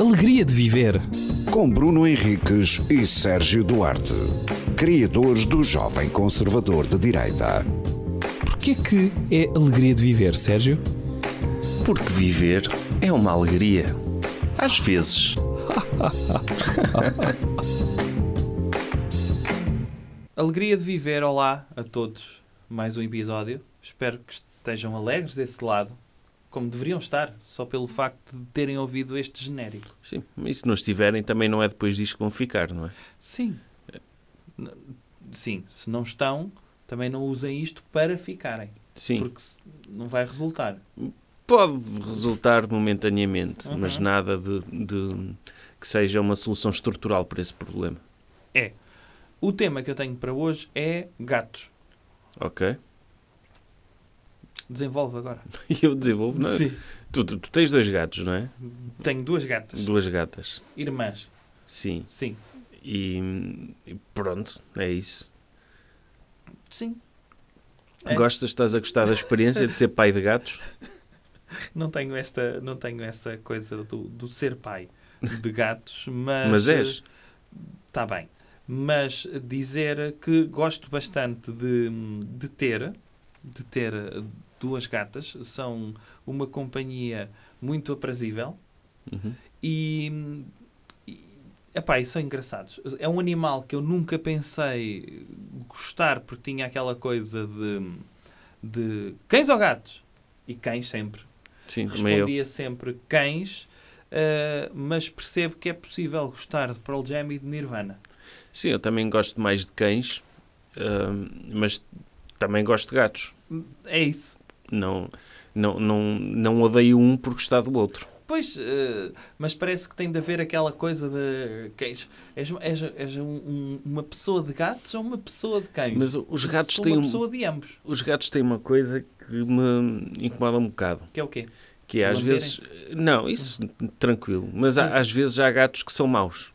Alegria de viver. Com Bruno Henriques e Sérgio Duarte, criadores do Jovem Conservador de Direita. Porquê que é alegria de viver, Sérgio? Porque viver é uma alegria. Às vezes. Alegria de viver, olá a todos. Mais um episódio. Espero que estejam alegres desse lado, como deveriam estar, só pelo facto de terem ouvido este genérico. Sim, e se não estiverem, também não é depois disto que vão ficar, não é? Sim. Sim, se não estão, também não usem isto para ficarem. Sim, Porque não vai resultar. pode resultar momentaneamente, Uhum. mas nada de, de que seja uma solução estrutural para esse problema. É. O tema que eu tenho para hoje é gatos. Ok? Desenvolve agora. E eu desenvolvo, não é? Sim. Tu, tu- tu tens dois gatos, não é? Tenho duas gatas. Duas gatas. Irmãs. Sim. Sim. E, e pronto, é isso. Sim. É. Gostas, estás a gostar da experiência de ser pai de gatos? Não tenho esta, não tenho essa coisa do, do ser pai de gatos, mas. Mas és. Está bem. Mas dizer que gosto bastante de, de ter, de ter duas gatas, são uma companhia muito aprazível Uhum. e, e, epá, e são engraçados. É um animal que eu nunca pensei gostar porque tinha aquela coisa de, de cães ou gatos? E cães sempre. Sim. Respondia sempre cães, eh, mas percebo que é possível gostar de Pearl Jam e de Nirvana. Sim, eu também gosto mais de cães, ahm, mas também gosto de gatos. É isso. Não, não, não, não odeio um por gostar do outro. Pois, eh, mas parece que tem de haver aquela coisa de cães. És, és, és um- um- uma pessoa de gatos ou uma pessoa de cães? Mas os gatos têm uma um- pessoa de ambos. Os gatos têm uma coisa que me incomoda um bocado. Que é o quê? Que é às vezes. Não, isso tranquilo. Mas há- às vezes há gatos que são maus.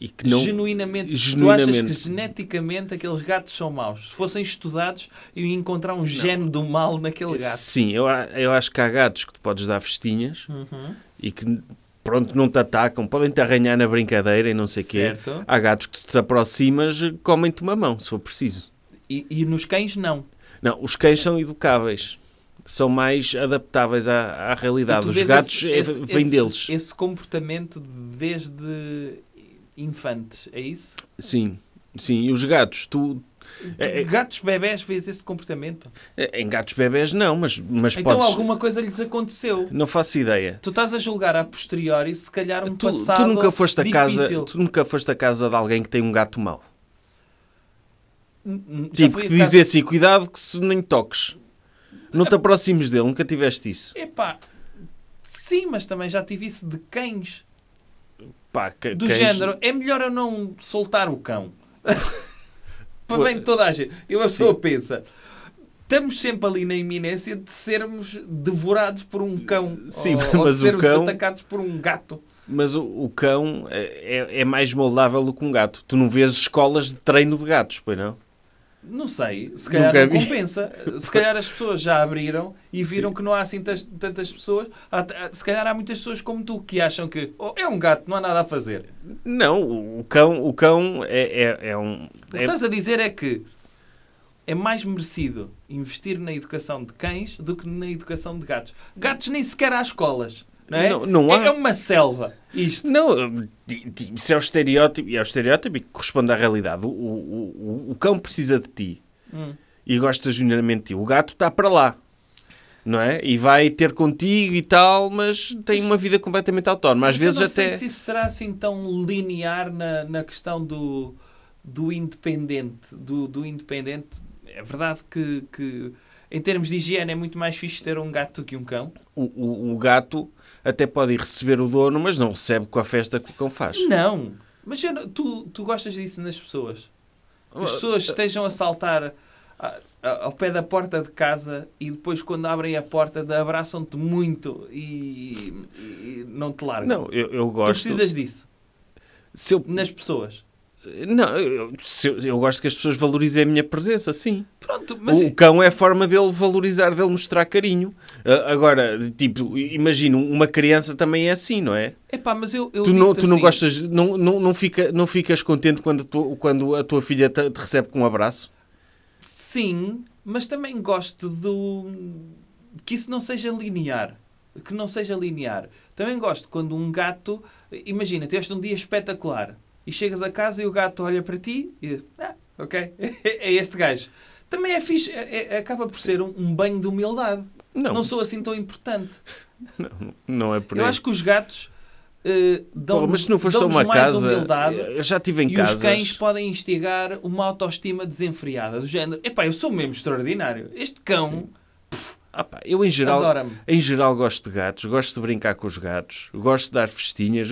E que não. genuinamente, Tu achas genuinamente. que geneticamente aqueles gatos são maus? Se fossem estudados, eu ia encontrar um gene do mal naquele gato. Sim, eu, eu acho que há gatos que tu podes dar festinhas Uhum. e que, pronto, não te atacam, podem te arranhar na brincadeira e não sei o quê. Há gatos que se te aproximas, comem-te uma mão, se for preciso. E, e nos cães, não. Não, os cães são educáveis. São mais adaptáveis à, à realidade. E Os gatos esse- é- esse- vêm deles. Esse comportamento desde infantes, é isso? Sim, sim. E os gatos, tu... É- é- Gatos bebés vês esse comportamento? Em gatos bebés não, mas, mas então podes... alguma coisa lhes aconteceu. Não faço ideia. Tu estás a julgar a posteriori se calhar um Tu, passado tu nunca foste a casa, tu nunca foste a casa de alguém que tem um gato mau. Tipo, que dizer assim, cuidado que se nem toques. Não te aproximes dele, nunca tiveste isso. Epá, sim, mas também já tive isso de cães. Pá, ca- Do género, é melhor eu não soltar o cão. Para bem de toda a gente. Eu a pessoa pensa, estamos sempre ali na iminência de sermos devorados por um cão. Sim, ou, ou mas de o sermos cão- atacados por um gato. Mas o, o cão é, é- é mais moldável do que um gato. Tu não vês escolas de treino de gatos, pois não? Não sei, se calhar Nunca não vi. compensa. Se calhar as pessoas já abriram e viram que não há assim tas- tantas pessoas. Há- Se calhar há muitas pessoas como tu que acham que oh, é um gato, não há nada a fazer. Não, o o cão, o cão é, é, é um... O que é- estás a dizer é que é mais merecido investir na educação de cães do que na educação de gatos. Gatos nem sequer há escolas. Não é? Não- não há. É uma selva. Isto. Não, isso é o estereótipo, e é o estereótipo que corresponde à realidade. O, o, o, o cão precisa de ti Hum. e gosta genuinamente de ti. O gato está para lá, não é? E vai ter contigo e tal, mas tem uma vida completamente autónoma. Às Mas eu vezes não sei até. se isso será assim tão linear na, na questão do, do independente. Do, do independente. É verdade que, que em termos de higiene é muito mais fixe ter um gato do que um cão. O, o, o gato até pode ir receber o dono, mas não recebe com a festa que o cão faz. Não. Mas não- tu, tu gostas disso nas pessoas? Que as pessoas estejam a saltar ao pé da porta de casa e depois quando abrem a porta abraçam-te muito e, e não te largam. Não, eu, eu tu gosto. precisas disso eu, nas pessoas. não, eu, eu, eu gosto que as pessoas valorizem a minha presença, sim. Mas O cão é a forma dele valorizar, dele mostrar carinho. Ah, Agora, tipo, imagino, uma criança também é assim, não é? epá, mas eu, eu Tu não, tu não assim, gostas, não, não, não, fica, não ficas contente quando, a tua- quando a tua filha te, te recebe com um abraço? Sim, mas também gosto do que isso não seja linear. Que não seja linear. Também gosto quando um gato. Imagina, tiveste um dia espetacular e chegas a casa e o gato olha para ti e diz: Ah, ok, é este gajo. Também é fixe, é- é- acaba por ser um, um banho de humildade. Não. sou assim tão importante. Não é por Eu aí. acho que os gatos eh, dão Pô, mas se não a dão-nos uma casa, humildade eu já estive em e casas. os cães podem instigar uma autoestima desenfreada. Do género, epá, eu sou mesmo extraordinário. Este cão Ah pá, eu em geral, em geral gosto de gatos, gosto de brincar com os gatos, gosto de dar festinhas,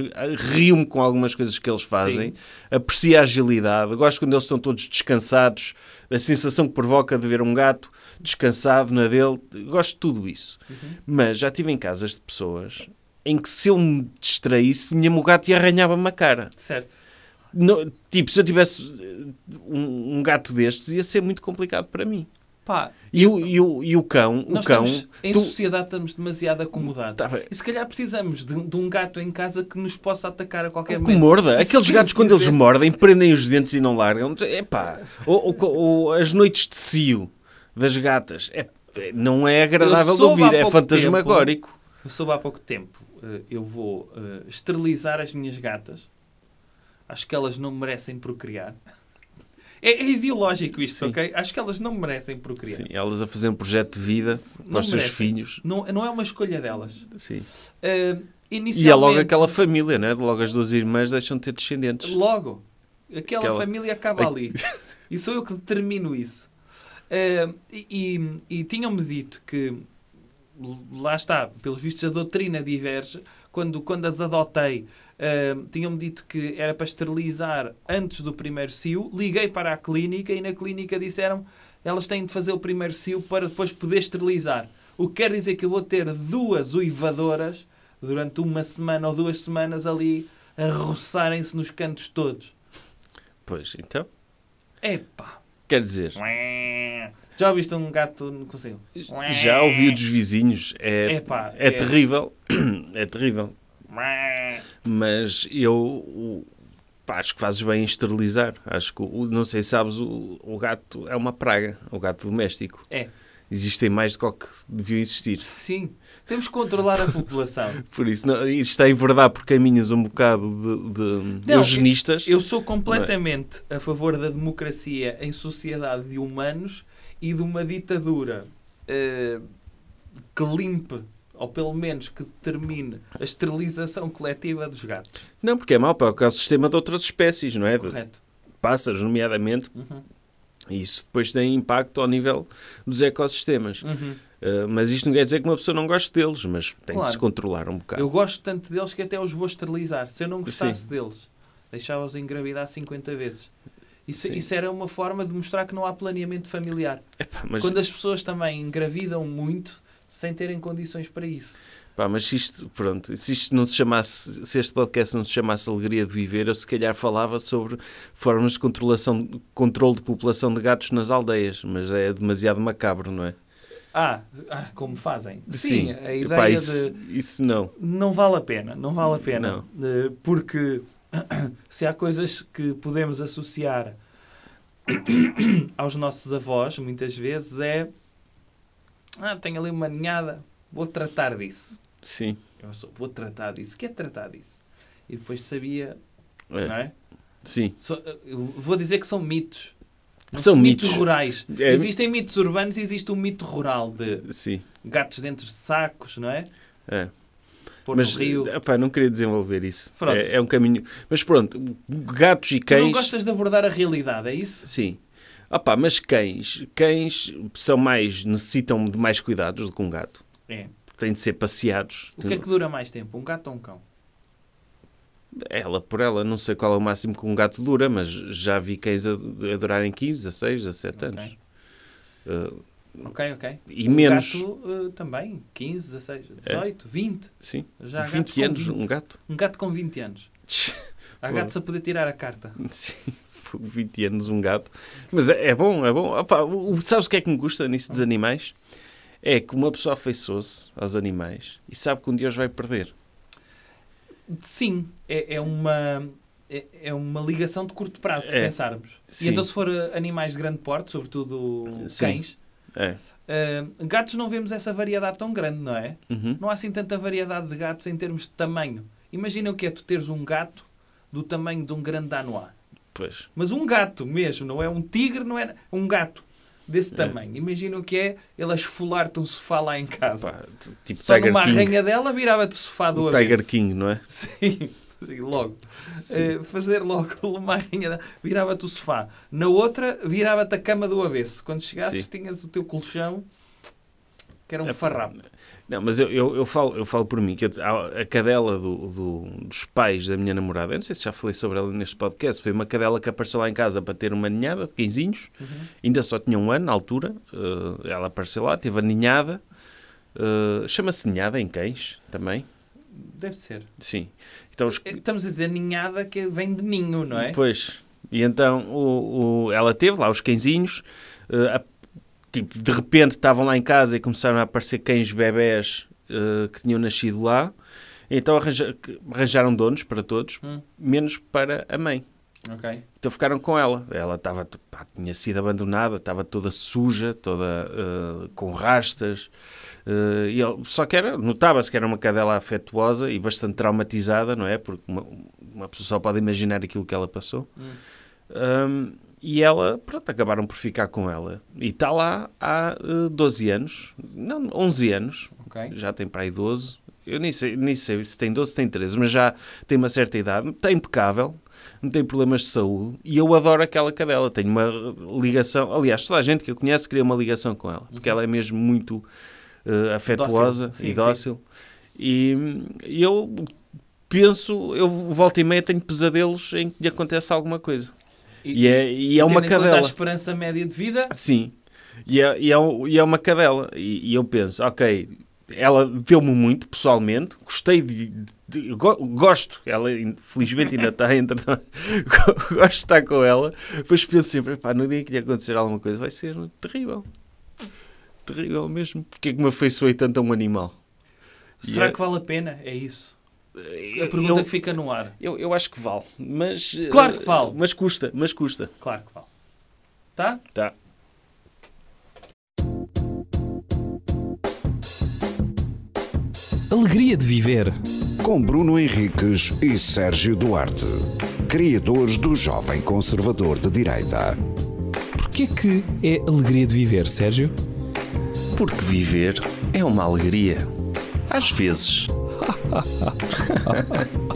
rio-me com algumas coisas que eles fazem, aprecio a agilidade, gosto quando eles estão todos descansados, a sensação que provoca de ver um gato descansado na dele, gosto de tudo isso. Mas já estive em casas de pessoas em que se eu me distraísse, vinha-me o gato e arranhava-me a cara. Certo. No- tipo, se eu tivesse eh, um, um gato destes, ia ser muito complicado para mim. Pá, E o, e o, e o cão, o cão, estamos, em tu- sociedade estamos demasiado acomodados. Tá e se calhar precisamos de, de um gato em casa que nos possa atacar a qualquer que momento. morda. Isso Aqueles gatos, quando eles dizer- mordem, prendem os dentes e não largam. Epá, ou, ou, ou as noites de cio das gatas. É, não é agradável Eu de ouvir, é fantasmagórico. Eu soube há pouco tempo. eh, Eu vou eh, esterilizar as minhas gatas. Acho que elas não merecem procriar. É, é ideológico isto, Sim. ok? Acho que elas não merecem procriar. Sim, elas a fazer um projeto de vida Não os seus filhos. Não, não é uma escolha delas. Sim. Eh, E é logo inicialmente- aquela família, não é? Logo as duas irmãs deixam de ter descendentes. Logo. Aquela, Aquela- família acaba ali. E sou eu que determino isso. Eh, e e, e tinham-me dito que, lá está, pelos vistos a doutrina diverge. Quando, quando as adotei, eh, tinham-me dito que era para esterilizar antes do primeiro cio. Liguei para a clínica e na clínica disseram elas têm de fazer o primeiro cio para depois poder esterilizar. O que quer dizer que eu vou ter duas uivadoras durante uma semana ou duas semanas ali a roçarem-se nos cantos todos. Pois, então, Epá! Quer dizer, Já ouviste um gato no consigo? já ouvi dos vizinhos, é, Epá, é é- terrível, é terrível. Mas eu pá, acho que fazes bem em esterilizar. Acho que, não sei se sabes, o, o gato é uma praga, o gato doméstico. É. Existem mais do que deviam existir. Sim. Temos que controlar a população. Por isso, não, isto está a enverdar por caminhos um bocado de, de Não, eugenistas. Eu sou completamente a favor da democracia em sociedade de humanos e de uma ditadura eh, que limpe, ou pelo menos que determine, a esterilização coletiva dos gatos. Não, porque é mau para o ecossistema de outras espécies, não é? Correto? pássaros, nomeadamente. Uhum. E isso depois tem impacto ao nível dos ecossistemas. Uhum. Uh, mas isto não quer dizer que uma pessoa não goste deles, mas tem de se Claro. controlar um bocado. Eu gosto tanto deles que até os vou esterilizar. Se eu não gostasse Sim. deles, deixava-os engravidar 50 vezes. Isso, isso era uma forma de mostrar que não há planeamento familiar. Epá, mas, Quando as pessoas também engravidam muito sem terem condições para isso. pá, mas se isto, pronto, se isto não se chamasse, se este podcast não se chamasse Alegria de Viver, eu se calhar falava sobre formas de controlação, controle de população de gatos nas aldeias, mas é demasiado macabro, não é? Ah, ah, como fazem? Sim, a ideia Epá, isso, de isso não. não vale a pena, não vale a pena. Eh, Porque se há coisas que podemos associar aos nossos avós, muitas vezes, é ah, tenho ali uma ninhada, vou tratar disso. Sim. Eu sou, vou tratar disso. O que é tratar disso? E depois sabia, É, não é? Sim. So- vou dizer que são mitos. Não São mitos. rurais. É- Existem mitos urbanos e existe um mito rural de Sim. gatos dentro de sacos, não é? É. Pôr Mas no rio. epá, não queria desenvolver isso. É, é um caminho. Mas pronto, gatos e Tu não cães. gostas de abordar a realidade, é isso? Sim. Ah pá, mas cães, cães são mais, necessitam de mais cuidados do que um gato. É. Têm de ser passeados. O que é que dura mais tempo, um gato ou um cão? Ela por ela, não sei qual é o máximo que um gato dura, mas já vi cães a, a durarem 15, 16, 17 Ok. anos. Uh, Ok, ok. E um menos. gato eh, também, 15, 16, 18, 20. sim, Já há gatos 20 com anos, 20. um gato. Um gato com 20 anos. Há gatos a poder tirar a carta. Sim, 20 anos um gato. Mas é, é bom, é bom. Opa, o- sabes o que é que me gusta nisso dos animais? É que uma pessoa afeiçoou-se aos animais e sabe que um dia os vai perder. Sim, é, é uma. É, é uma ligação de curto prazo, se É. pensarmos. Sim. E então, se for eh, animais de grande porte, sobretudo Sim. cães, É. eh, gatos não vemos essa variedade tão grande, não é? Uhum. Não há assim tanta variedade de gatos em termos de tamanho. Imagina o que é tu teres um gato do tamanho de um grande danois. Pois. Mas um gato mesmo, não é um tigre, não é um gato desse tamanho. Imagina o que é ele a esfolar-te um sofá lá em casa. Pá, tipo Só Tiger numa King. arranhadela virava-te o sofá do O avesso. Tiger King, não é? Sim, sim, logo. Eh, fazer logo uma arranhada. Virava-te o sofá. Na outra, virava-te a cama do avesso. Quando chegasses, Sim. tinhas o teu colchão, que era um É, farrapo. Não, mas eu, eu, eu, falo, eu falo por mim, que eu- a, a cadela do, do- dos pais da minha namorada, eu não sei se já falei sobre ela neste podcast, foi uma cadela que apareceu lá em casa para ter uma ninhada de cãezinhos, ainda só tinha um ano na altura, eh, ela apareceu lá, teve a ninhada, eh, chama-se ninhada em cães também, Deve ser. sim. Então os, Estamos a dizer ninhada que vem de ninho, não é? Pois. E então o, o- ela teve lá os cãezinhos. eh, a- tipo, de repente estavam lá em casa e começaram a aparecer cães bebés eh, que tinham nascido lá. Então arranja- arranjaram donos para todos, Hum. menos para a mãe. Ok. Então ficaram com ela. Ela estava, tinha sido abandonada, estava toda suja, toda eh, com rastas. eh, e ele- só que era, notava-se que era uma cadela afetuosa e bastante traumatizada, não é? Porque uma, uma pessoa só pode imaginar aquilo que ela passou. Um, e ela, pronto, acabaram por ficar com ela. E está lá há eh, 12 anos, não, 11 anos, Ok. já tem para aí 12. Eu nem sei, nem sei se tem 12, se tem 13, mas já tem uma certa idade. Está impecável, não tem problemas de saúde. E eu adoro aquela cadela. Tenho uma ligação. Aliás, toda a gente que eu conheço cria uma ligação com ela, porque ela é mesmo muito eh, afetuosa Dócil. E sim. dócil. E hum, eu penso, eu volta e meia tenho pesadelos em que lhe acontece alguma coisa. E é, e é uma cadela. a esperança média de vida, Sim. E é, e é, e é uma cadela. E, e eu penso, ok, ela deu-me muito pessoalmente, gostei de. de- go- gosto, ela felizmente ainda está entre gosto de estar com ela, mas penso sempre, pá, no dia que lhe acontecer alguma coisa vai ser terrível. Terrível mesmo. Porque é que me afeiçoei tanto a um animal? E será é- que vale a pena? É isso. A Eu, pergunta que fica no ar. eu, eu acho que vale, mas. Claro eh, que vale. Mas custa, mas custa. Claro que vale. Tá? Tá. Alegria de viver. Com Bruno Henriques e Sérgio Duarte, criadores do Jovem Conservador de Direita. Porquê que é alegria de viver, Sérgio? Porque viver é uma alegria. Às vezes. ハハハハ。